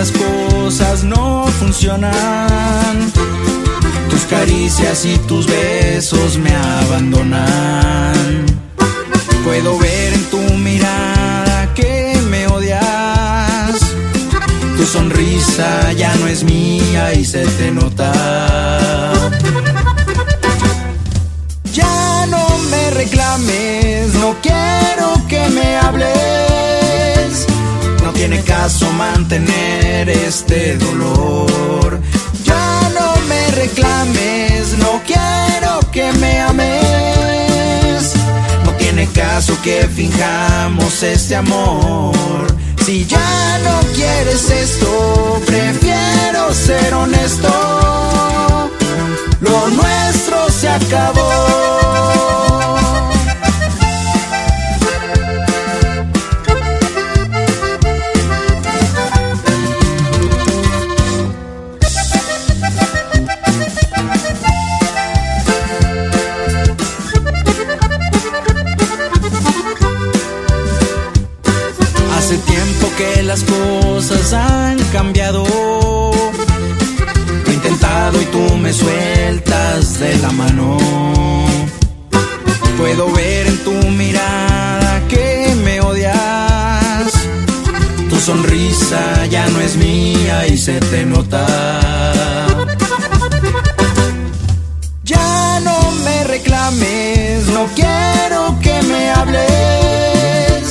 Las cosas no funcionan. Tus caricias y tus besos me abandonan. Puedo ver en tu mirada que me odias. Tu sonrisa ya no es mía y se te nota. Ya no me reclames, no quiero que me hables. No tiene caso mantener este dolor. Ya no me reclames, no quiero que me ames. No tiene caso que finjamos este amor. Si ya no quieres esto, prefiero ser honesto. Lo nuestro se acabó. Cambiado. Lo he intentado y tú me sueltas de la mano. Puedo ver en tu mirada que me odias. Tu sonrisa ya no es mía y se te nota. Ya no me reclames, no quiero que me hables.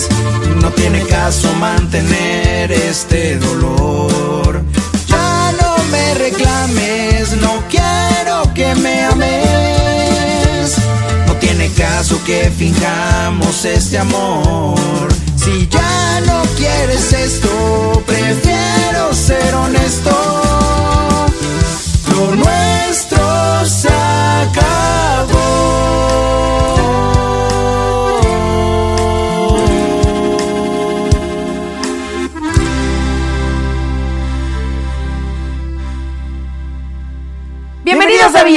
No tiene caso mantener este dolor. Caso que finjamos este amor. Si ya no quieres esto, prefiero ser honesto. Lo nuestro se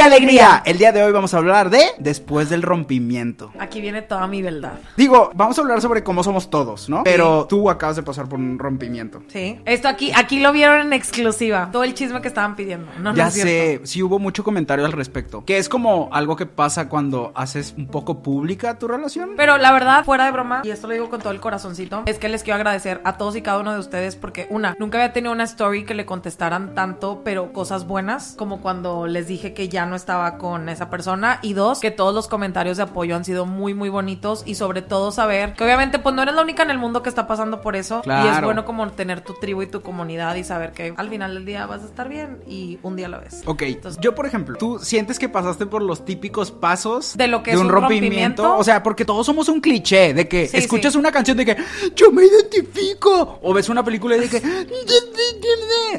Alegría. El día de hoy vamos a hablar de después del rompimiento. Aquí viene toda mi verdad. Digo, vamos a hablar sobre cómo somos todos, ¿no? Pero tú acabas de pasar por un rompimiento. Sí. Esto aquí, aquí lo vieron en exclusiva. Todo el chisme que estaban pidiendo. No, no ya es sé, sí hubo mucho comentario al respecto. Que es como algo que pasa cuando haces un poco pública tu relación. Pero la verdad, fuera de broma, y esto lo digo con todo el corazoncito, es que les quiero agradecer a todos y cada uno de ustedes porque, una, nunca había tenido una story que le contestaran tanto, pero cosas buenas, como cuando les dije que ya no estaba con esa persona. Y dos, que todos los comentarios de apoyo han sido muy, muy bonitos. Y sobre todo saber que obviamente, pues no eres la única en el mundo que está pasando por eso. Y es Claro. bueno como tener tu tribu y tu comunidad y saber que al final del día vas a estar bien y un día lo ves. Ok, Entonces- yo por ejemplo, ¿tú sientes que pasaste por los típicos pasos De lo que es un rompimiento? O sea, porque todos somos un cliché de que Sí, escuchas sí. una canción de que yo me identifico o ves una película de que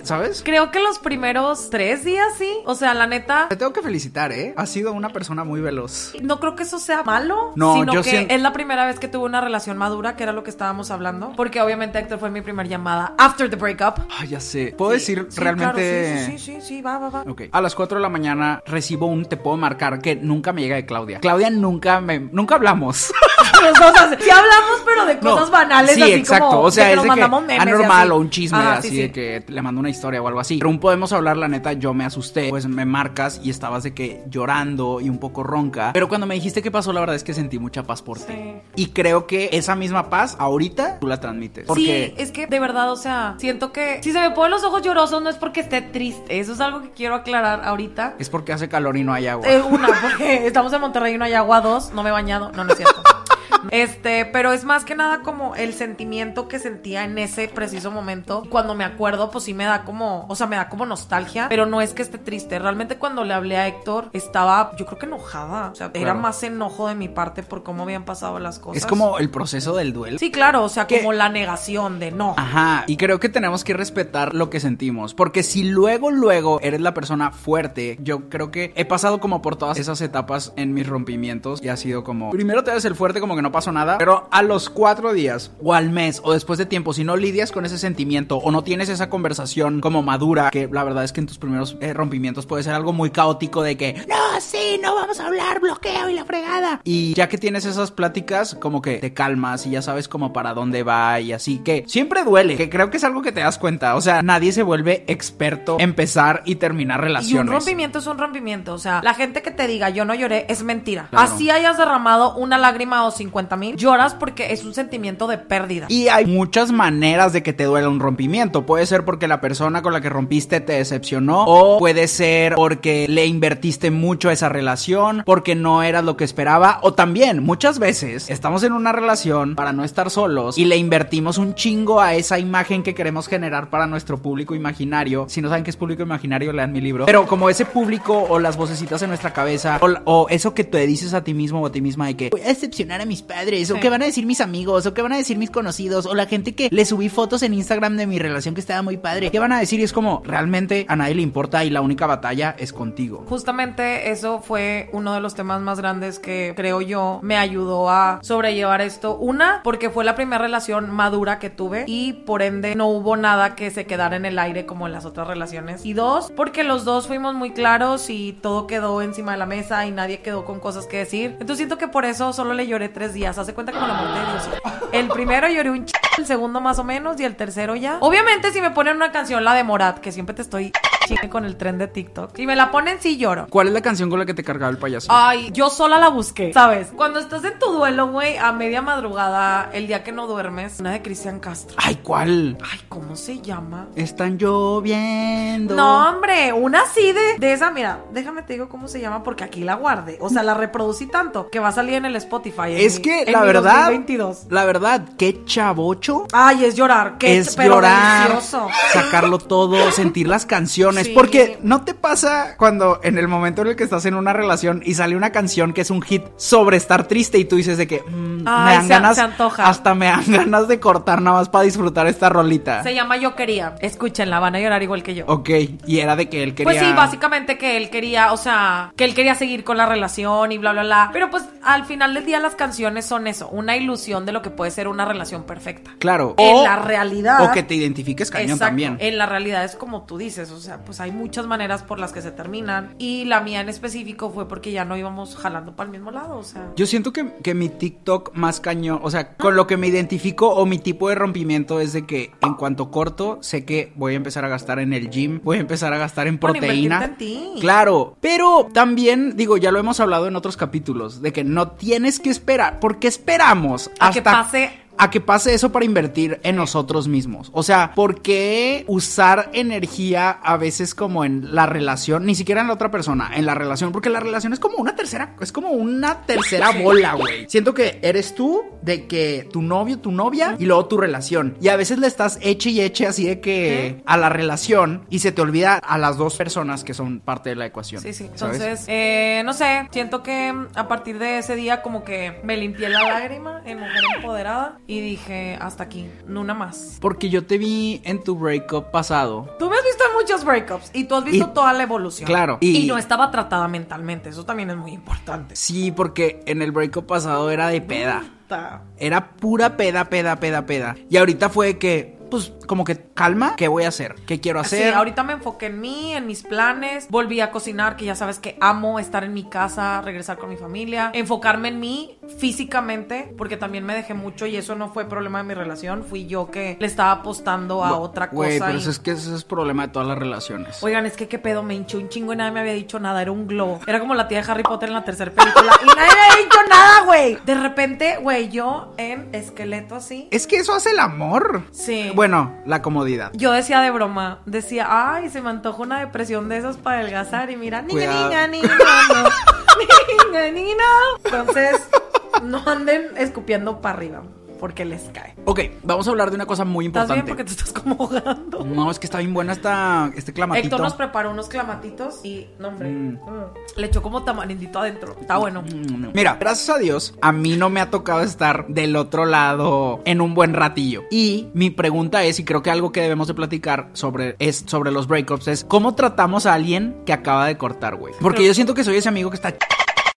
¿sabes? Creo que los primeros tres días sí. O sea, la neta, Te tengo que felicitar, ¿eh? Has sido una persona muy veloz. no creo que eso sea malo. No, sino yo que es la primera vez que tuve una relación madura, que era lo que estábamos hablando. Porque obviamente Héctor fue mi primer llamada after the breakup. Ay, ya sé. ¿Puedo decir Sí, realmente? claro, sí, sí, sí, sí, sí, va, va, va. Ok. A las 4 de la mañana recibo un te puedo marcar que nunca me llega de Claudia. Claudia nunca me nunca hablamos. Sí hablamos, pero de cosas No. banales, Sí, así exacto. como o sea, de que es nos de mandamos que anormal o un chisme Ajá, así sí, de que le mando una historia o algo así. Pero un podemos hablar, la neta, yo me asusté. Pues me marcas y estaba estabas de que llorando y un poco ronca. Pero cuando me dijiste qué pasó, la verdad es que sentí mucha paz por ti. Y creo que esa misma paz, ahorita, tú la transmites. Porque Sí, es que de verdad, o sea, siento que si se me ponen los ojos llorosos no es porque esté triste. Eso es algo que quiero aclarar ahorita. es porque hace calor y no hay agua. Eh, una, porque estamos en Monterrey y no hay agua. Dos, no me he bañado. No, no es cierto. Este, pero es más que nada como el sentimiento que sentía en ese preciso momento. Cuando me acuerdo, pues sí me da como, o sea, me da como nostalgia, pero no es que esté triste. Realmente cuando le hablé a Héctor, estaba, yo creo que enojada. O sea, era más enojo de mi parte por cómo habían pasado las cosas. es como el proceso del duelo. Sí, claro, o sea, Que- como la negación de no. Ajá, y creo que tenemos que respetar lo que sentimos, porque si luego, luego eres la persona fuerte, yo creo que he pasado como por todas esas etapas en mis rompimientos y ha sido como, primero te haces el fuerte como que no pasó nada, pero a los cuatro días o al mes o después de tiempo, si no lidias con ese sentimiento o no tienes esa conversación como madura, que la verdad es que en tus primeros eh, rompimientos puede ser algo muy caótico de que, no, sí, no vamos a hablar, bloqueo y la fregada. Y ya que tienes esas pláticas, como que te calmas y ya sabes como para dónde va y así que siempre duele, que creo que es algo que te das cuenta, o sea, nadie se vuelve experto en empezar y terminar Y un relaciones. rompimiento es un rompimiento. O sea, la gente que te diga yo no lloré es mentira. Claro. Así hayas derramado una lágrima o 50 mil, lloras porque es un sentimiento de pérdida. Y hay muchas maneras de que te duela un rompimiento. Puede ser porque la persona con la que rompiste te decepcionó. O puede ser porque le invertiste mucho a esa relación. Porque no eras lo que esperaba. O también, muchas veces, estamos en una relación para no estar solos. Y le invertimos un chingo a esa imagen que queremos generar para nuestro público imaginario. Si no saben qué es público imaginario, lean mi libro. Pero como ese público o las vocecitas en nuestra cabeza. O, o eso que te dices a ti mismo o a ti misma de que voy a decepcionar a mis padres. O Sí. que van a decir mis amigos. O que van a decir mis conocidos. O la gente que le subí fotos en Instagram de mi relación que estaba muy padre. ¿Qué van a decir? Y es como, realmente a nadie le importa y la única batalla es contigo. Justamente eso fue uno de los temas más grandes que creo yo me ayudó a sobrellevar esto. Una, porque fue la primera relación madura que tuve y por ende no hubo nada que se quedara en el aire como en las otras relaciones. Y dos, porque los dos fuimos muy claros y todo quedó encima de la mesa y nadie quedó con cosas que decir. Entonces siento que por eso solo le lloré tres días. Hace cuenta como la muerte de Dios. El primero lloré un ch... el segundo más o menos y el tercero ya. Obviamente si me ponen una canción, la de Morat, que siempre te estoy con el tren de TikTok. Si me la ponen, sí lloro. ¿Cuál es la canción con la que te cargaba el payaso? Ay, yo sola la busqué, ¿sabes? Cuando estás en tu duelo, güey, a media madrugada, el día que no duermes, una de Cristian Castro. Ay, ¿cuál? Ay, ¿cómo se llama? Están lloviendo. No, hombre, una así de, de esa, mira, déjame te digo cómo se llama porque aquí la guardé. O sea, la reproducí tanto que va a salir en el Spotify. en Es mi- que en la mi verdad, 2022. la verdad, qué chavocho Ay, es llorar, que es llorar, delicioso. sacarlo todo, sentir las canciones. Sí. Porque no te pasa cuando en el momento en el que estás en una relación y sale una canción que es un hit sobre estar triste y tú dices de que mm, Ay, me dan se- ganas, se antoja. hasta me dan ganas de cortar nada más para disfrutar esta rolita. Se llama Yo Quería. Escúchenla, van a llorar igual que yo. Ok, y era de que él quería. Pues sí, básicamente que él quería, o sea, que él quería seguir con la relación y bla, bla, bla. Pero pues al final del día las canciones son eso, una ilusión de lo que puede ser una relación perfecta. Claro. En la realidad. O que te identifiques cañón Exacto. también. En la realidad es como tú dices, o sea, pues hay muchas maneras por las que se terminan. Y la mía en específico fue porque ya no íbamos jalando para el mismo lado, o sea. Yo siento que, que mi TikTok más cañón, o sea, con lo que me identifico o mi tipo de rompimiento es de que en cuanto corto, sé que voy a empezar a gastar en el gym, voy a empezar a gastar en Bueno, proteína. invertirte en ti. Claro, pero también, digo, ya lo hemos hablado en otros capítulos, de que no tienes que esperar, porque esperamos A hasta que pase a que pase eso para invertir en nosotros mismos. O sea, ¿por qué usar energía a veces como en la relación, ni siquiera en la otra persona, en la relación? Porque la relación es como una tercera, es como una tercera bola, güey. Siento que eres tú, de que tu novio, tu novia, y luego tu relación. Y a veces le estás eche y eche así de que a la relación y se te olvida a las dos personas que son parte de la ecuación. Sí, sí. ¿sabes? Entonces, eh, no sé, siento que a partir de ese día como que me limpié la lágrima en Mujer Empoderada y dije, hasta aquí, una más. Porque yo te vi en tu breakup pasado. Tú me has visto en muchos breakups y tú has visto Y- toda la evolución. Claro, Y, y- no estaba tratada mentalmente, eso también es muy importante. Sí, porque en el breakup pasado era de peda. Era pura peda, peda, peda, peda. Y ahorita fue que pues, como que calma, ¿qué voy a hacer? ¿Qué quiero hacer? Sí, ahorita me enfoqué en mí, en mis planes. Volví a cocinar, que ya sabes que amo estar en mi casa, regresar con mi familia. Enfocarme en mí físicamente, porque también me dejé mucho y eso no fue problema de mi relación. Fui yo que le estaba apostando a otra cosa. Güey, pero y- eso es que ese es problema de todas las relaciones. Oigan, es que qué pedo, me hinchó un chingo y nadie me había dicho nada, era un globo. Era como la tía de Harry Potter en la tercera película y nadie me había dicho nada, güey. De repente, güey, yo en esqueleto así. Es que eso hace el amor. Sí. Bueno, la comodidad. Yo decía de broma, decía, ay, se me antoja una depresión de esas para adelgazar y mira, niña, Cuidado. niña, niña, no. niña, niña. Entonces, no anden escupiendo para arriba, porque les cae. Ok, vamos a hablar de una cosa muy ¿Estás bien? importante. Porque te estás como ahogando. No, es que está bien buena esta, este clamatito. Héctor nos preparó unos clamatitos y, no hombre, Mm. mm, le echó como tamarindito adentro. Está bueno. Mira, gracias a Dios, a mí no me ha tocado estar del otro lado en un buen ratillo. Y mi pregunta es, y creo que algo que debemos de platicar sobre, es, sobre los breakups, es cómo tratamos a alguien que acaba de cortar, güey. Porque yo siento que soy ese amigo que está...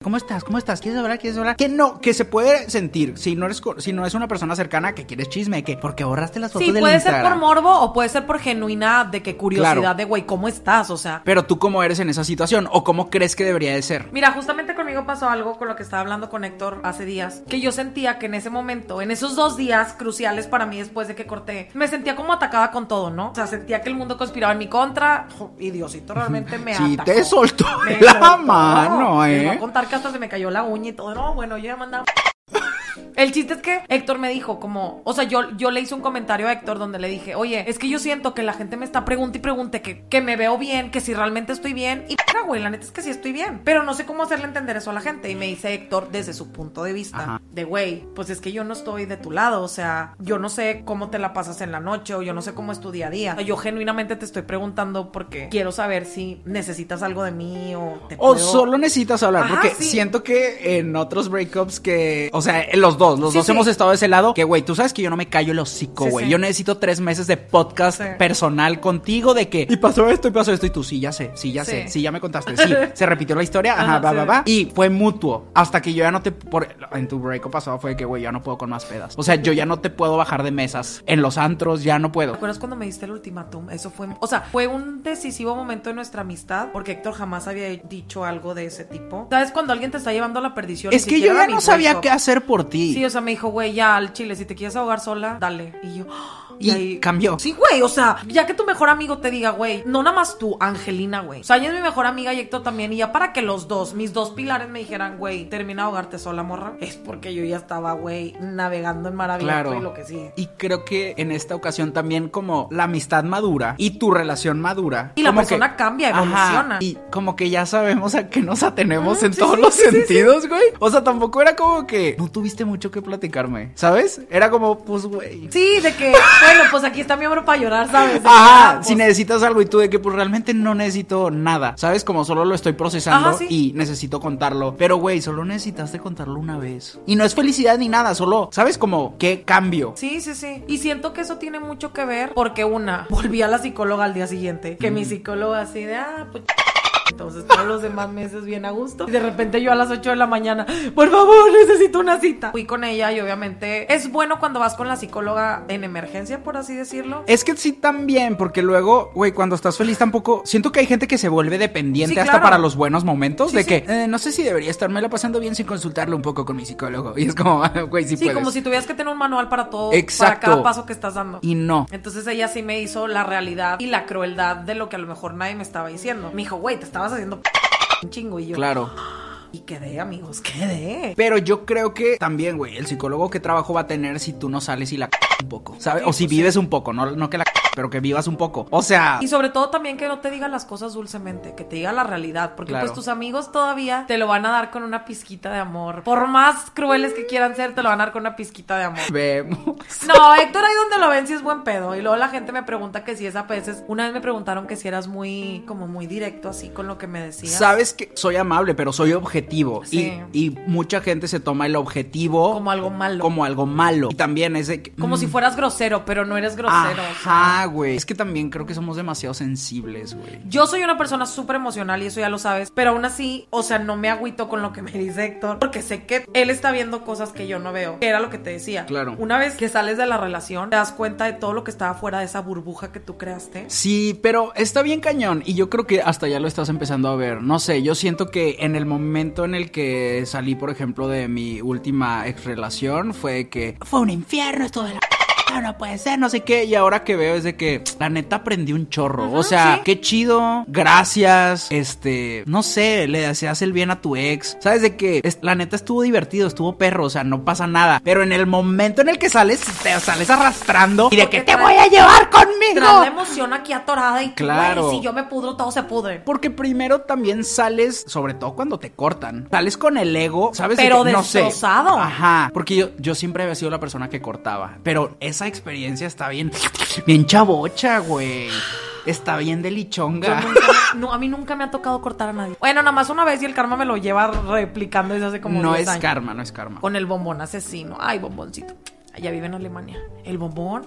¿Cómo estás? ¿Cómo estás? ¿Quieres hablar? ¿Quieres hablar? Que no, que se puede sentir. Si no eres, si no es una persona cercana que quieres chisme, que porque borraste las fotos Sí, del puede ser por morbo o puede ser por genuina de que curiosidad Claro. de, güey, ¿cómo estás? O sea, Pero tú cómo eres en esa situación o cómo crees que debería de ser. Mira, justamente conmigo pasó algo con lo que estaba hablando con Héctor hace días, que yo sentía que en ese momento, en esos dos días cruciales para mí después de que corté, me sentía como atacada con todo, ¿no? O sea, sentía que el mundo conspiraba en mi contra jo, y Diosito realmente me Sí, atacó. te soltó Me la soltó. mano, Les voy ¿eh? a contar que hasta se me cayó la uña y todo. No, bueno, yo ya mandaba... El chiste es que Héctor me dijo como, o sea, yo, yo le hice un comentario a Héctor donde le dije, oye, es que yo siento que la gente me está preguntando y pregunte que, que me veo bien, que si realmente estoy bien. Y güey, la neta es que sí estoy bien. Pero no sé cómo hacerle entender eso a la gente. Y me dice Héctor desde su punto de vista, Ajá. de güey, pues es que yo no estoy de tu lado. O sea, yo no sé cómo te la pasas en la noche o yo no sé cómo es tu día a día. O sea, yo genuinamente te estoy preguntando porque quiero saber si necesitas algo de mí o te O puedo- solo necesitas hablar, Ajá, porque sí. siento que en otros breakups que, o sea, los dos, los Sí, dos sí. hemos estado de ese lado, que güey, tú sabes que yo no me callo el hocico, Sí, güey. sí. Yo necesito tres meses de podcast Sí. personal contigo de que, y pasó esto, y pasó esto, y tú, sí, ya sé, sí, ya Sí. sé, sí, ya me contaste, sí, se repitió la historia, ajá, va, va, va, y fue mutuo, hasta que yo ya no te, por, en tu breakup pasado fue que, güey, ya no puedo con más pedas. O sea, yo ya no te puedo bajar de mesas en los antros, ya no puedo. ¿Te acuerdas cuando me diste el ultimátum? Eso fue, o sea, fue un decisivo momento de nuestra amistad porque Héctor jamás había dicho algo de ese tipo. ¿Sabes cuando alguien te está llevando a la perdición? Es que yo ya no sabía breakup. qué hacer por ti. Sí, o sea, me dijo, güey, ya al chile, si te quieres ahogar sola, dale. Y yo, Y cambió. Sí, güey, o sea, ya que tu mejor amigo te diga, güey, no nada más tú, Angelina, güey. O sea, ella es mi mejor amiga y Héctor también. Y ya para que los dos, mis dos pilares me dijeran, güey, termina de ahogarte sola, morra, es porque yo ya estaba, güey, navegando en mar abierto Claro. y lo que sí. Y creo que en esta ocasión también como la amistad madura y tu relación madura. Y la persona que- cambia, Ajá, evoluciona. y como que ya sabemos a qué nos atenemos en sí, todos sí, los sí, sentidos, güey. O sea, tampoco era como que no tuviste mucho que platicarme, ¿sabes? Era como, pues, güey. Sí, de que, bueno, pues aquí está mi hombro para llorar, ¿sabes? Ajá, ah, pues, si necesitas algo y tú de que pues realmente no necesito nada, ¿sabes? Como solo lo estoy procesando Ajá, sí. y necesito contarlo. Pero güey, solo necesitaste contarlo una vez. Y no es felicidad ni nada, solo, ¿sabes? Como, ¿qué cambio? Sí, sí, sí. Y siento que eso tiene mucho que ver porque una, volví a la psicóloga al día siguiente, que mi psicóloga así de, ah, pues... Entonces todos los demás meses bien a gusto. Y de repente yo a las 8 de la mañana, por favor, necesito una cita. Fui con ella y obviamente es bueno cuando vas con la psicóloga en emergencia, por así decirlo. Es que sí también, porque luego, güey, cuando estás feliz tampoco... Siento que hay gente que se vuelve dependiente Sí, hasta claro. para los buenos momentos. Sí, de sí. que, eh, no sé si debería estarme pasando bien sin consultarlo un poco con mi psicólogo. Y es como, güey, sí, Sí, puedes. como si tuvieras que tener un manual para todo, Exacto. para cada paso que estás dando. Y no. Entonces ella sí me hizo la realidad y la crueldad de lo que a lo mejor nadie me estaba diciendo. Me dijo, güey, te estabas haciendo un chingo y yo. Claro. Y quedé, amigos, quedé. Pero yo creo que también, güey, el psicólogo que trabajo va a tener si tú no sales y la c- un poco, ¿sabes? Sí, o si pues sí. vives un poco, no, no que la c- pero que vivas un poco. O sea, Y sobre todo también que no te diga las cosas dulcemente, que te diga la realidad, porque Claro. pues tus amigos todavía te lo van a dar con una pizquita de amor. Por más crueles que quieran ser, te lo van a dar con una pizquita de amor. vemos. No, Héctor ahí donde lo ven si es buen pedo. Y luego la gente me pregunta que si es a veces. Una vez me preguntaron que si eras muy, como muy directo así con lo que me decías. Sabes que soy amable, pero soy objetivo. Sí. Y, y mucha gente se toma el objetivo Como algo malo. Como algo malo. Y también es de que, Como mm, si fueras grosero, pero no eres grosero. o sea. Ajá, güey. Es que también creo que somos demasiado sensibles, güey. Yo soy una persona súper emocional y eso ya lo sabes, pero aún así, o sea, no me agüito con lo que me dice Héctor, porque sé que él está viendo cosas que yo no veo, que era lo que te decía. Claro. Una vez que sales de la relación, te das cuenta de todo lo que estaba fuera de esa burbuja que tú creaste. Sí, pero está bien cañón y yo creo que hasta ya lo estás empezando a ver. No sé, yo siento que en el momento en el que salí, por ejemplo, de mi última ex relación, fue que fue un infierno esto de la... No puede ser, no sé qué. Y ahora que veo es de que la neta aprendí un chorro. o sea, sí. qué chido. Gracias. Este, no sé, le deseas el bien a tu ex. Sabes de que es- la neta estuvo divertido, estuvo perro. O sea, no pasa nada. Pero en el momento en el que sales, te sales arrastrando y de que te trae- voy a llevar conmigo. la emoción aquí atorada y Claro. güey, si yo me pudro, todo se pudre. Porque primero también sales, sobre todo cuando te cortan, sales con el ego, ¿sabes? De Pero que, no sé. Ajá, porque yo, yo siempre había sido la persona que cortaba, pero esa experiencia está bien, bien chavocha, güey. Está bien de lichonga. nunca no, a mí nunca me ha tocado cortar a nadie. Bueno, nada más una vez y el karma me lo lleva replicando desde hace como No 10 es años. karma, no es karma. Con el bombón asesino. Ay, bomboncito. Allá vive en Alemania. El bombón.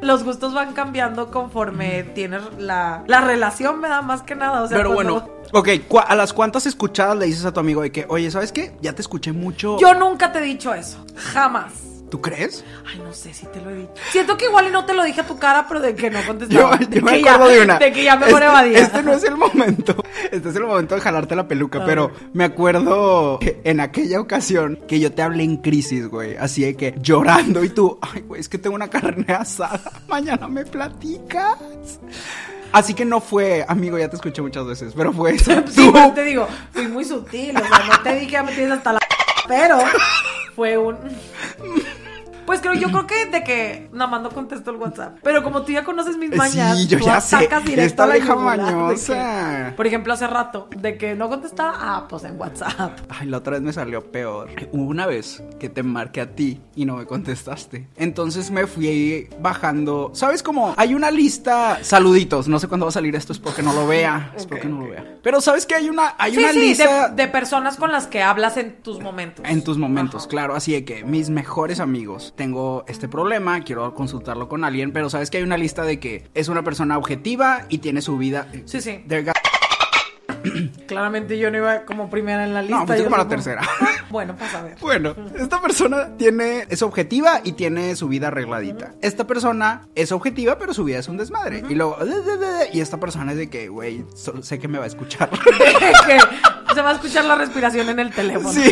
Los gustos van cambiando conforme tienes la, la relación, me da más que nada. O sea, Pero bueno, ok, ¿cu- ¿a las cuantas escuchadas le dices a tu amigo de que, oye, ¿sabes qué? Ya te escuché mucho. Yo nunca te he dicho eso. Jamás. ¿Tú crees? Ay, no sé si te lo he dicho. Siento que igual y no te lo dije a tu cara, pero de que no Yo, contestaba. yo de me que ya- acuerdo de una. De que ya mejor este, evadía. este no es el momento. Este es el momento de jalarte la peluca. Pero me acuerdo que en aquella ocasión que yo te hablé en crisis, güey. Así de que llorando y tú, ay, güey, es que tengo una carne asada. Mañana me platicas. Así que no fue, amigo, ya te escuché muchas veces, pero fue eso. Sí, Tú- pero te digo, fui muy sutil. O sea, no te dije ya me tienes hasta la. Pero fue un. Pues creo, yo creo que de que nada más no contesto el WhatsApp. Pero como tú ya conoces mis mañas, Sí, yo tú ya sé. directo Esta a la vieja que- mañosa. por ejemplo, hace rato, de que no contestaba, ah, pues en WhatsApp. Ay, la otra vez me salió peor. Hubo una vez que te marqué a ti y no me contestaste. Entonces me fui bajando. ¿Sabes cómo? Hay una lista. Saluditos. No sé cuándo va a salir esto, es porque no lo vea. Es porque no lo vea. Pero ¿sabes que hay una, hay Sí, una sí, lista de, de personas con las que hablas en tus momentos. en tus momentos, Ajá. claro. Así de que mis mejores amigos, tengo este problema, quiero consultarlo con alguien, pero sabes que hay una lista de que es una persona objetiva y tiene su vida. Sí, sí. ga- Claramente yo no iba como primera en la lista. No, yo como la tercera. Bueno, pues a ver. Bueno, esta persona tiene es objetiva y tiene su vida arregladita. Esta persona es objetiva, pero su vida es un desmadre. Y luego y esta persona es de que, güey, sé que me va a escuchar. se va a escuchar la respiración en el teléfono. Sí.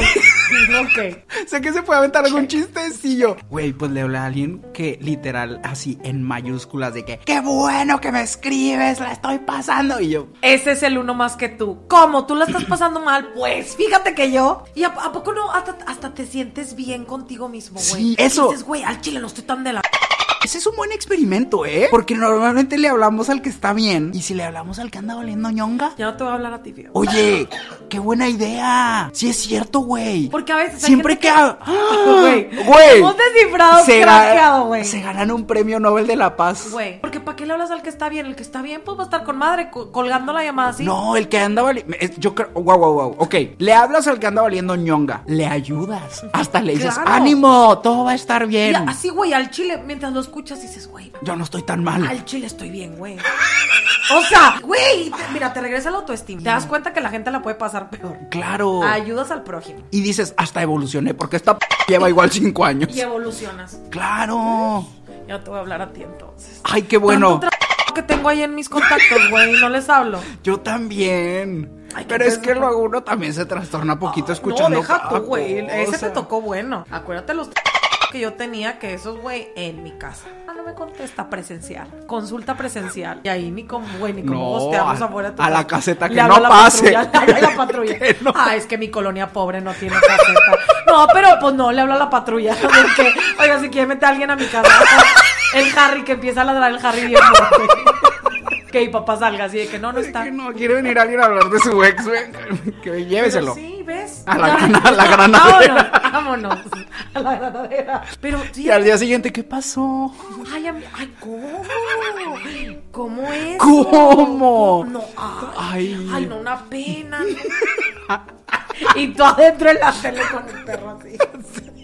ok. sé que se puede aventar algún chistecillo. Güey, pues le hablé a alguien que literal así en mayúsculas de que, qué bueno que me escribes, la estoy pasando. Y yo, Ese es el uno más que tú. ¿Cómo? ¿Tú la estás pasando mal? Pues fíjate que yo. ¿Y a, a poco no? Hasta, hasta te sientes bien contigo mismo, güey. Sí, eso. Dices, güey, al chile no estoy tan de la. Ese es un buen experimento, ¿eh? Porque normalmente le hablamos al que está bien. Y si le hablamos al que anda valiendo ñonga. Ya no te voy a hablar a ti, fíjate. Oye, qué buena idea. Sí es cierto, güey. Porque a veces hay Siempre gente que... ha- Güey, Güey. hemos descifrado, se, craqueado, güey. se ganan un premio Nobel de la Paz. Güey, porque ¿para qué le hablas al que está bien? El que está bien, pues va a estar con madre co- colgando la llamada así. No, el que anda valiendo... Yo creo... Wow, wow, wow. Ok, le hablas al que anda valiendo ñonga. Le ayudas. Hasta le dices, Claro. ánimo, todo va a estar bien. Y así, güey, al chile, mientras lo escuchas, dices, güey, Yo no estoy tan mal. Al chile estoy bien, güey. O sea, güey, te- mira, te regresa la autoestima. Te das cuenta que la gente la puede pasar peor. Claro. Ayudas al prójimo. Y dices, hasta evolucioné, porque esta p lleva igual cinco años. Y evolucionas. Claro. Ya te voy a hablar a ti entonces. Ay, qué bueno. Tanto que tengo ahí en mis contactos, güey, y no les hablo. Yo también. Ay, Pero es que luego uno también se trastorna poquito escuchando. No, deja tú, güey. Ese te tocó bueno. Acuérdate los que yo tenía que esos, güey, en mi casa. Ah, no me contesta presencial. Consulta presencial. Y ahí ni como, güey, ni como No, hosteamos a- afuera tu a la caseta que Le no la pase. patrulla, la patrulla. No. Ah, es que mi colonia pobre no tiene caseta. No, pero pues no, le hablo a la patrulla. Porque, oiga, si quiere meter a alguien a mi casa. El Harry que empieza a ladrar el Harry bien fuerte. Que mi papá salga así de que no, no está. Que no quiere venir alguien a hablar de su ex, güey. Que lléveselo. Pero sí, ¿ves? A la grana- a la granadera. Vámonos, vámonos. A la granadera. Pero. Y al día siguiente, ¿qué pasó? Ay, ay, ¿cómo? ¿Cómo es? ¿Cómo? No, Ay. ay, no, una pena. y tú adentro en la tele con el perro así.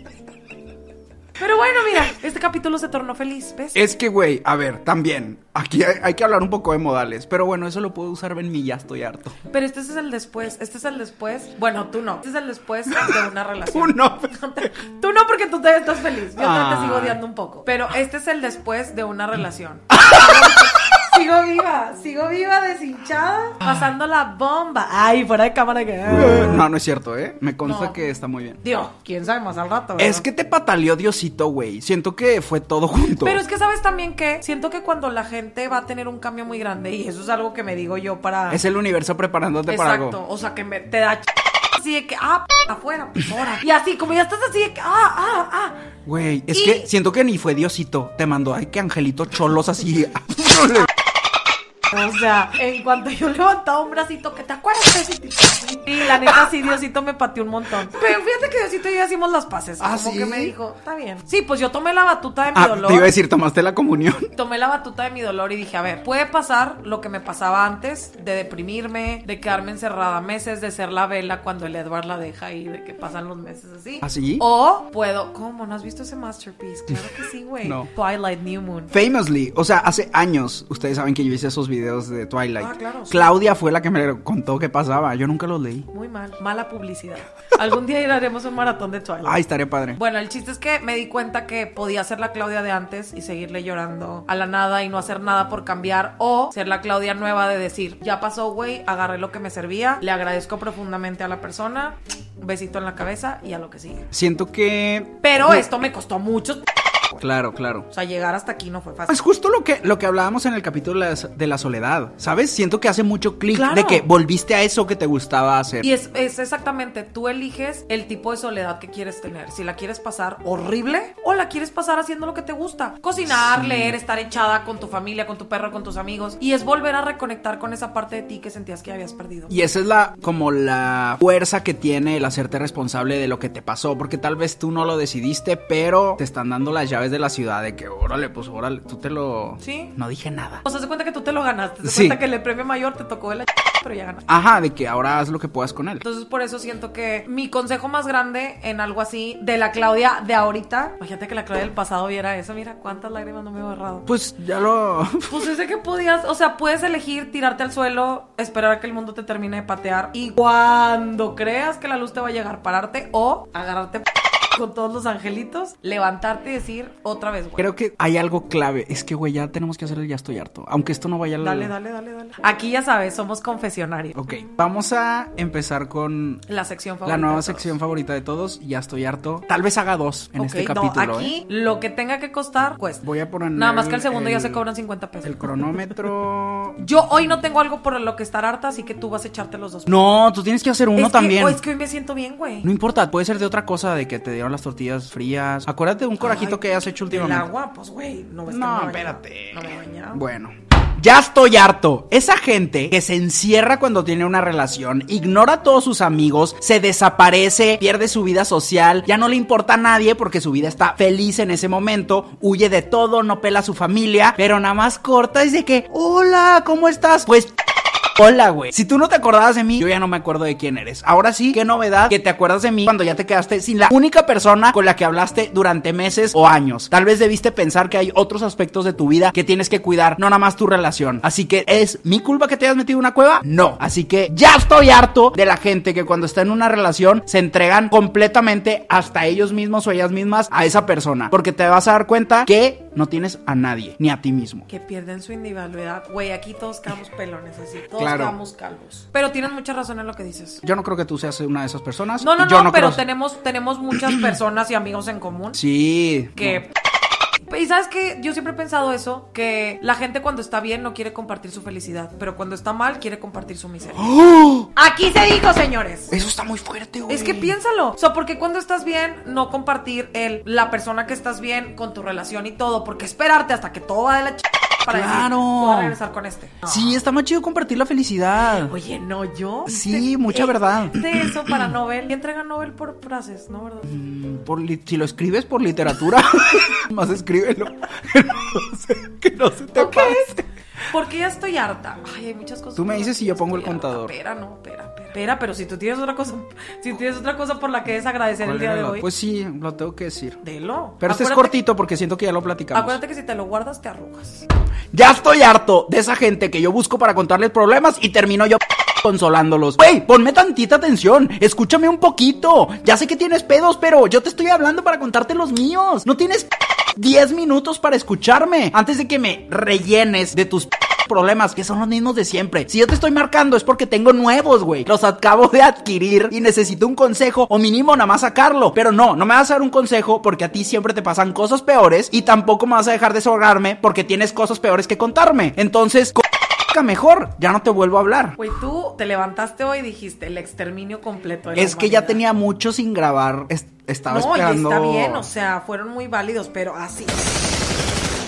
Pero bueno, mira, este capítulo se tornó feliz, ¿ves? Es que, güey, a ver, también, aquí hay, hay que hablar un poco de modales, pero bueno, eso lo puedo usar en mi ya estoy harto. Pero este es el después, este es el después. Bueno, tú no. Este es el después de una relación. Uno. Tú no, porque tú todavía estás feliz. Yo te sigo odiando un poco. Pero este es el después de una relación. sigo viva, sigo viva, deshinchada, pasando la bomba. Ay, fuera de cámara que. No, no es cierto, ¿eh? Me consta No. que está muy bien. Dios, quién sabe más al rato. Es ¿verdad? que te pataleó Diosito, güey. Siento que fue todo junto. Pero es que sabes también que siento que cuando la gente va a tener un cambio muy grande, y eso es algo que me digo yo para. Es el universo preparándote para Exacto. algo. O sea, que me, te da ch- así de que, ah, p- afuera, pues ahora. Y así, como ya estás así de que, ah, ah, ah. Güey, es Y- que siento que ni fue Diosito. Te mandó, ay, que Angelito Cholos así. O sea, en cuanto yo levantaba un bracito, que te acuerdas de ese? Y la neta, sí, Diosito me pateó un montón. Pero fíjate que Diosito y yo hicimos las paces. ¿Ah, como sí? que me dijo, está bien. Sí, pues yo tomé la batuta de mi Ah, dolor. te iba a decir, tomaste la comunión. Tomé la batuta de mi dolor y dije, a ver, puede pasar lo que me pasaba antes, de deprimirme, de quedarme encerrada meses, de ser la vela cuando el Edward la deja y de que pasan los meses así. ¿Así? O puedo, ¿cómo? ¿No has visto ese masterpiece? Claro que sí, güey. No. Twilight New Moon. Famously, o sea, hace años, ustedes saben que yo hice esos videos de Twilight. Ah, claro, sí. Claudia fue la que me contó qué pasaba. Yo nunca los leí. Muy mal, mala publicidad. Algún día haremos un maratón de Twilight. Ay, estaré padre. Bueno, el chiste es que me di cuenta que podía ser la Claudia de antes y seguirle llorando a la nada y no hacer nada por cambiar o ser la Claudia nueva de decir, ya pasó, güey, agarré lo que me servía, le agradezco profundamente a la persona, un besito en la cabeza y a lo que sigue. Siento que. Pero esto me costó mucho, Claro, claro. o sea, llegar hasta aquí no fue Es fácil. justo lo que, lo que hablábamos en el capítulo de la, soledad, ¿sabes? Siento que hace mucho clic Claro. de que volviste a eso que te gustaba hacer. Y es, es exactamente, tú eliges el tipo de soledad que quieres tener. Si la quieres pasar horrible o la quieres pasar haciendo lo que te gusta. Cocinar, leer, estar echada con tu familia, con tu perro, con tus amigos. Y es volver a reconectar con esa parte de ti que sentías que habías perdido. Y esa es la como la fuerza que tiene el hacerte responsable de lo que te pasó, porque tal vez tú no lo decidiste, pero te están dando las llaves de la ciudad de que órale, pues órale, tú te lo Sí. No dije nada. O sea, se cuenta que tú te lo ganaste. Se Sí. cuenta que el premio mayor te tocó de la ch- pero ya ganaste. Ajá, de que ahora haz lo que puedas con él. Entonces, por eso siento que mi consejo más grande en algo así de la Claudia de ahorita, imagínate que la Claudia del pasado viera eso, mira cuántas lágrimas no me he borrado. Pues ya lo Pues es de que podías, o sea, puedes elegir tirarte al suelo, esperar a que el mundo te termine de patear y cuando creas que la luz te va a llegar, pararte o agarrarte con todos los angelitos, levantarte y decir otra vez, güey. Creo que hay algo clave. Es que, güey, ya tenemos que hacer el ya estoy harto. Aunque esto no vaya al... Dale, dale, dale, dale. Aquí ya sabes, somos confesionarios. Ok, vamos a empezar con La sección favorita. la nueva sección favorita de todos. Ya estoy harto. Tal vez haga dos en este no, capítulo, aquí ¿eh? lo que tenga que costar, cuesta. Voy a poner... Nada más que el segundo ya se cobran 50 pesos. El cronómetro... Yo hoy no tengo algo por lo que estar harta, así que tú vas a echarte los dos. No, tú tienes que hacer uno es que, también. oh, es que hoy me siento bien, güey. No importa, puede ser de otra cosa, de que te las tortillas frías. Acuérdate de un corajito Ay, que hayas hecho últimamente. agua, pues, güey. No, ves que No, me espérate. No me. Bueno. Ya estoy harto. Esa gente que se encierra cuando tiene una relación, ignora a todos sus amigos, se desaparece, pierde su vida social, ya no le importa a nadie porque su vida está feliz en ese momento, huye de todo, no pela a su familia, pero nada más corta es de que, hola, ¿cómo estás? Pues... Hola, güey. Si tú no te acordabas de mí, yo ya no me acuerdo de quién eres. Ahora sí, qué novedad que te acuerdas de mí cuando ya te quedaste sin la única persona con la que hablaste durante meses o años. Tal vez debiste pensar que hay otros aspectos de tu vida que tienes que cuidar, no nada más tu relación. Así que, ¿es mi culpa que te hayas metido en una cueva? No. Así que ya estoy harto de la gente que cuando está en una relación se entregan completamente hasta ellos mismos o ellas mismas a esa persona. Porque te vas a dar cuenta que no tienes a nadie, ni a ti mismo. Que pierden su individualidad. Güey, aquí todos quedamos pelones así. Todos Claro. quedamos calvos. Pero tienes mucha razón en lo que dices. Yo no creo que tú seas una de esas personas. No, no, yo no, pero creo- tenemos, tenemos muchas personas y amigos en común. Sí. que... Y sabes que yo siempre he pensado eso, que la gente cuando está bien no quiere compartir su felicidad, pero cuando está mal quiere compartir su miseria. Aquí se dijo, señores. Eso está muy fuerte, güey. Es que piénsalo. O sea, porque cuando estás bien, no compartir el, la persona que estás bien con tu relación y todo, porque esperarte hasta que todo va de la ch... para Claro. decir, voy a regresar con este. No. Sí, está más chido compartir la felicidad. Oye, no, yo. Sí, mucha verdad. De eso para Nobel. Y entrega Nobel por frases, ¿no? ¿Verdad? Mm, por si lo escribes por literatura, más escríbelo. Que no se, que no se te Ok. pase. Porque ya estoy harta. Ay, hay muchas cosas. Tú me dices si yo pongo el contador. Espera, no, espera, espera. Espera, pero si tú tienes otra cosa, si tienes otra cosa por la que desagradecer el ¿Cuál día de hoy, Pues sí, lo tengo que decir. delo. Pero este es cortito porque siento que ya lo platicamos. Acuérdate que si te lo guardas te arrugas. Ya estoy harto de esa gente que yo busco para contarles problemas y termino yo consolándolos. Güey, ponme tantita atención, escúchame un poquito. Ya sé que tienes pedos, pero yo te estoy hablando para contarte los míos. No tienes 10 minutos para escucharme antes de que me rellenes de tus problemas que son los mismos de siempre. Si yo te estoy marcando es porque tengo nuevos, güey. Los acabo de adquirir y necesito un consejo o mínimo nada más sacarlo. Pero no, no me vas a dar un consejo porque a ti siempre te pasan cosas peores y tampoco me vas a dejar desahogarme porque tienes cosas peores que contarme. Entonces, mejor, ya no te vuelvo a hablar. Güey, tú te levantaste hoy y dijiste el exterminio completo de la Es que ya tenía mucho sin grabar. Es- estaba No, esperando. está bien, o sea, fueron muy válidos, pero así.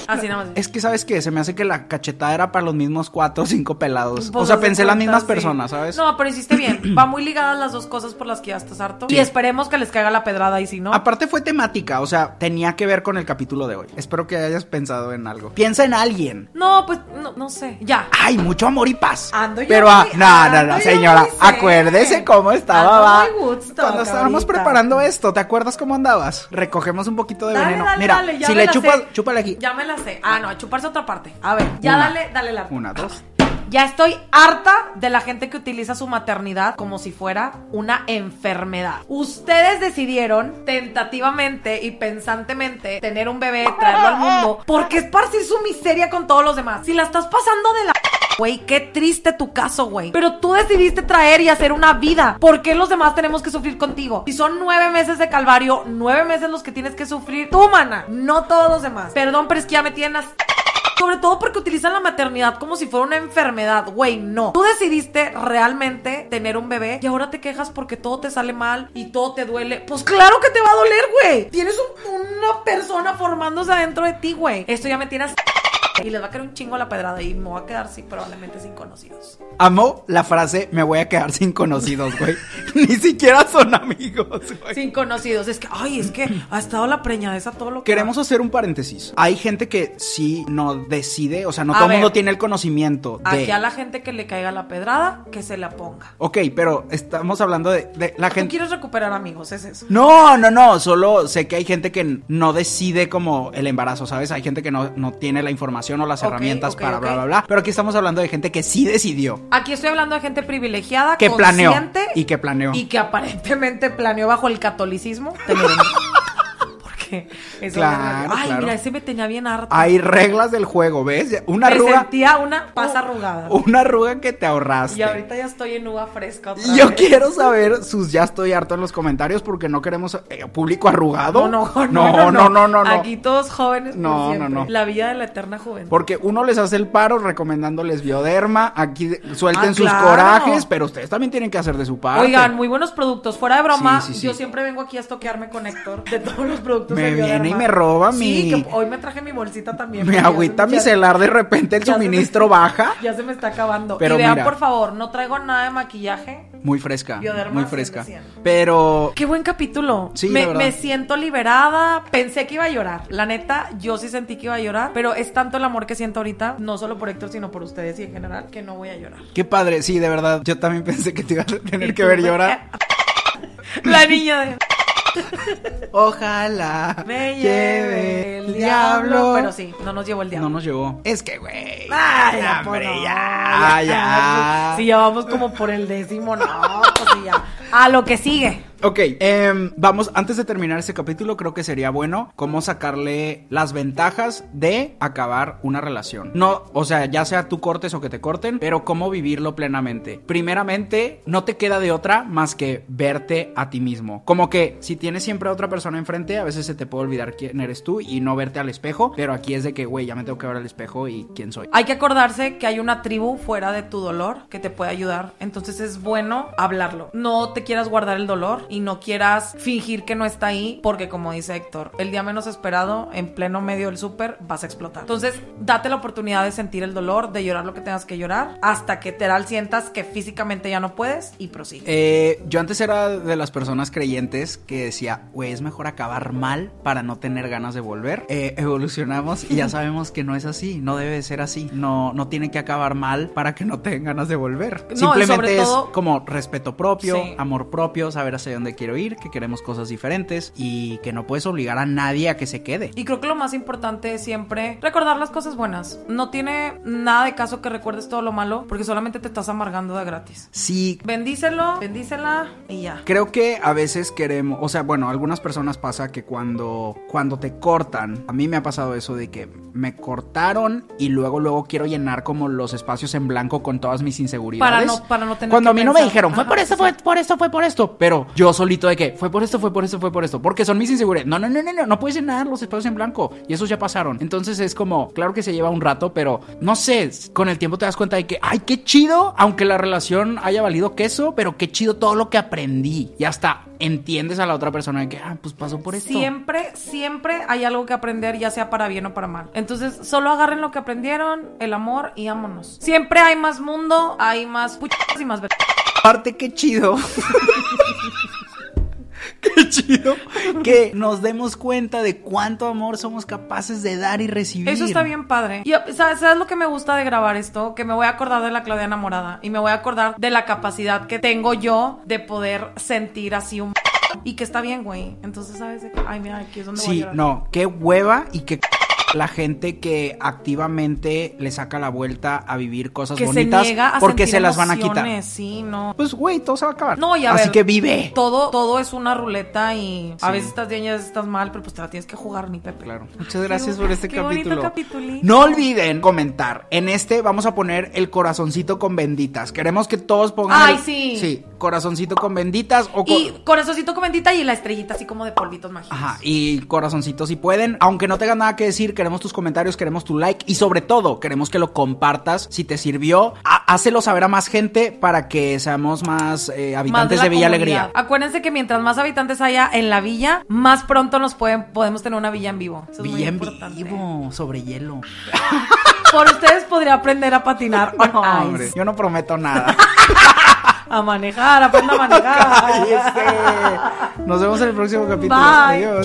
Así nada más. Es que, ¿sabes qué? Se me hace que la cachetada era para los mismos cuatro o cinco pelados. Pues, o sea, de pensé en las mismas sí. personas, ¿sabes? No, pero hiciste bien. Va muy ligadas las dos cosas por las que ya estás harto. Y esperemos que les caiga la pedrada y si no. Aparte fue temática, o sea, tenía que ver con el capítulo de hoy. Espero que hayas pensado en algo. Piensa en alguien. No, pues no, no sé. Ya. Ay, mucho amor y paz. Ando yo Pero, ah, muy- no, no, no, señora, acuérdese cómo estaba, va. Woodstock Cuando estábamos ahorita. preparando esto, ¿te acuerdas cómo andabas? Recogemos un poquito de Dale, veneno. dale, Mira, dale, ya si le chupas, sé. chúpale aquí. Ya me la Ah, no, a chuparse otra parte. A ver, ya Una. dale, dale la. Una, dos. Ya estoy harta de la gente que utiliza su maternidad como si fuera una enfermedad. Ustedes decidieron tentativamente y pensantemente tener un bebé, traerlo al mundo, porque esparcir su miseria con todos los demás. Si la estás pasando de la... Güey, qué triste tu caso, güey. Pero tú decidiste traer y hacer una vida. ¿Por qué los demás tenemos que sufrir contigo? Si son nueve meses de calvario, nueve meses los que tienes que sufrir tú, mana. No todos los demás. Perdón, pero es que ya me tienes... Sobre todo porque utilizan la maternidad como si fuera una enfermedad. Güey, no. Tú decidiste realmente tener un bebé y ahora te quejas porque todo te sale mal y todo te duele. Pues claro que te va a doler, güey. Tienes un- una persona formándose adentro de ti, güey. Esto ya me tienes... Y les va a caer un chingo la pedrada y me voy a quedar sí, probablemente sin conocidos. Amo la frase, me voy a quedar sin conocidos, güey. Ni siquiera son amigos, güey. Sin conocidos. Es que, ay, es que ha estado la preñadeza todo lo que... Queremos hacer un paréntesis. Hay gente que sí no decide, o sea, no A todo el mundo tiene el conocimiento de... Aquí a la gente que le caiga la pedrada, que se la ponga. Ok, pero estamos hablando de, de la Tú gente... quieres recuperar amigos, es eso. No, no, no, solo sé que hay gente que no decide como el embarazo, ¿sabes? Hay gente que no, no tiene la información o las herramientas para ok. bla, bla, bla. Pero aquí estamos hablando de gente que sí decidió. Aquí estoy hablando de gente privilegiada, Que planeó. consciente Y que planeó. y que aparentemente planeó bajo el catolicismo. Porque eso Claro, Ay, claro. mira, ese me tenía bien harto. Hay reglas del juego, ¿ves? Una me arruga... sentía una pasa arrugada. Una arruga que te ahorraste. Y ahorita ya estoy en uva fresca otra Yo vez. quiero saber sus ya estoy harto en los comentarios porque no queremos eh, público arrugado. No, no, no, no, no, no, no. Aquí todos jóvenes por No, no, no. La vida de la eterna juventud. Porque uno les hace el paro recomendándoles bioderma, aquí suelten Ah, sus claro. corajes, pero ustedes también tienen que hacer de su parte. Oigan, muy buenos productos. Fuera de broma, Sí, sí, sí. yo siempre vengo aquí a estoquearme con Héctor de todos los productos Me viene y me roba Sí, mi- que hoy me traje mi bolsita también. agüita me- ya- micelar de repente el me- suministro baja. Ya se me está acabando. Pero y vean, mira. por favor, no traigo nada de maquillaje. Muy fresca, Bioderma muy 100 de fresca. 100. Pero Qué buen capítulo. Sí, me, me siento liberada. Pensé que iba a llorar. La neta, yo sí sentí que iba a llorar. Pero es tanto el amor que siento ahorita, no solo por Héctor, sino por ustedes y en general, que no voy a llorar. qué padre, sí, de verdad. Yo también pensé que te iba a tener que ver llorar. La niña de. Ojalá Me lleve el diablo. Pero sí, no nos llevó el diablo. No nos llevó. Es que, güey. Ay, ya, hombre, no, ya, ya. Si ya vamos como por el décimo, no, pues sí, ya. A lo que sigue. Ok, em, vamos, antes de terminar este capítulo, creo que sería bueno cómo sacarle las ventajas de acabar una relación. No, o sea, ya sea tú cortes o que te corten, pero cómo vivirlo plenamente. Primeramente, no te queda de otra más que verte a ti mismo. Como que si tienes siempre a otra persona enfrente, a veces se te puede olvidar quién eres tú y no verte al espejo, pero aquí es de que, güey, ya me tengo que ver al espejo y quién soy. Hay que acordarse que hay una tribu fuera de tu dolor que te puede ayudar. Entonces es bueno hablarlo. No te quieras guardar el dolor. Y no quieras fingir que no está ahí, porque como dice Héctor, el día menos esperado, en pleno medio del súper, vas a explotar. Entonces, date la oportunidad de sentir el dolor, de llorar lo que tengas que llorar, hasta que te sientas que físicamente ya no puedes y prosigue. Eh, yo antes era de las personas creyentes que decía, güey, es mejor acabar mal para no tener ganas de volver. Eh, evolucionamos y ya sabemos que no es así, no debe ser así. No, no tiene que acabar mal para que no tengan ganas de volver. No, Simplemente es todo- como respeto propio, Sí. amor propio, saber hacia dónde quiero ir, que queremos cosas diferentes y que no puedes obligar a nadie a que se quede. Y creo que lo más importante es siempre recordar las cosas buenas. No tiene nada de caso que recuerdes todo lo malo, porque solamente te estás amargando de gratis. Sí, Bendícelo, bendícela y ya. Creo que a veces queremos, o sea, bueno, a algunas personas pasa que cuando, cuando te cortan, a mí me ha pasado eso de que me cortaron y luego, luego quiero llenar como los espacios en blanco con todas mis inseguridades. Para no- para no tener Cuando que a mí no me dijeron, fue Ajá, por esto, fue por esto, fue por esto, pero yo solito de que fue por esto, fue por esto, fue por esto, porque son mis inseguridades. No, no, no, no, no, no puedes llenar los espacios en blanco y esos ya pasaron. Entonces es como, claro que se lleva un rato, pero no sé, con el tiempo te das cuenta de que, ay, qué chido, aunque la relación haya valido queso, pero qué chido todo lo que aprendí. Y hasta entiendes a la otra persona de que, ah, pues pasó por esto. Siempre, siempre hay algo que aprender, ya sea para bien o para mal. Entonces, solo agarren lo que aprendieron, el amor y vámonos. Siempre hay más mundo, hay más puchas y más ver- Aparte, qué chido. qué chido que nos demos cuenta de cuánto amor somos capaces de dar y recibir. Eso está bien padre. Y ¿sabes, ¿sabes lo que me gusta de grabar esto? Que me voy a acordar de la Claudia enamorada y me voy a acordar de la capacidad que tengo yo de poder sentir así un y que está bien, güey. Entonces, ¿sabes? Ay, mira, aquí es donde voy a Sí, llorar. no, qué hueva y qué la gente que activamente le saca la vuelta a vivir cosas que bonitas se niega a porque se las van a quitar. Sí, no. Pues güey, todo se va a acabar. No, y a Así ver, que vive. Todo, todo es una ruleta y a veces estás bien y a veces estás mal, pero pues te la tienes que jugar, mi Pepe. Claro. Muchas gracias por este qué capítulo. No olviden comentar. En este vamos a poner el corazoncito con benditas. Queremos que todos pongan. Ay, el- sí. Sí, corazoncito con benditas o con. Y corazoncito con bendita y la estrellita así como de polvitos mágicos. Ajá, y corazoncito si pueden. Aunque no tengan nada que decir, queremos tus comentarios, queremos tu like y sobre todo queremos que lo compartas si te sirvió. Há- Hácelo saber a más gente para que seamos más eh, habitantes de Villa comunidad. Alegría. Acuérdense que mientras más habitantes haya en la villa, más pronto nos pueden, podemos tener una villa en vivo. Eso es muy Villa en importante. vivo, sobre hielo. Por ustedes podría aprender a patinar No, hombre, yo no prometo nada. A manejar, aprenda a manejar. Cállese. Nos vemos en el próximo capítulo. Bye. Adiós.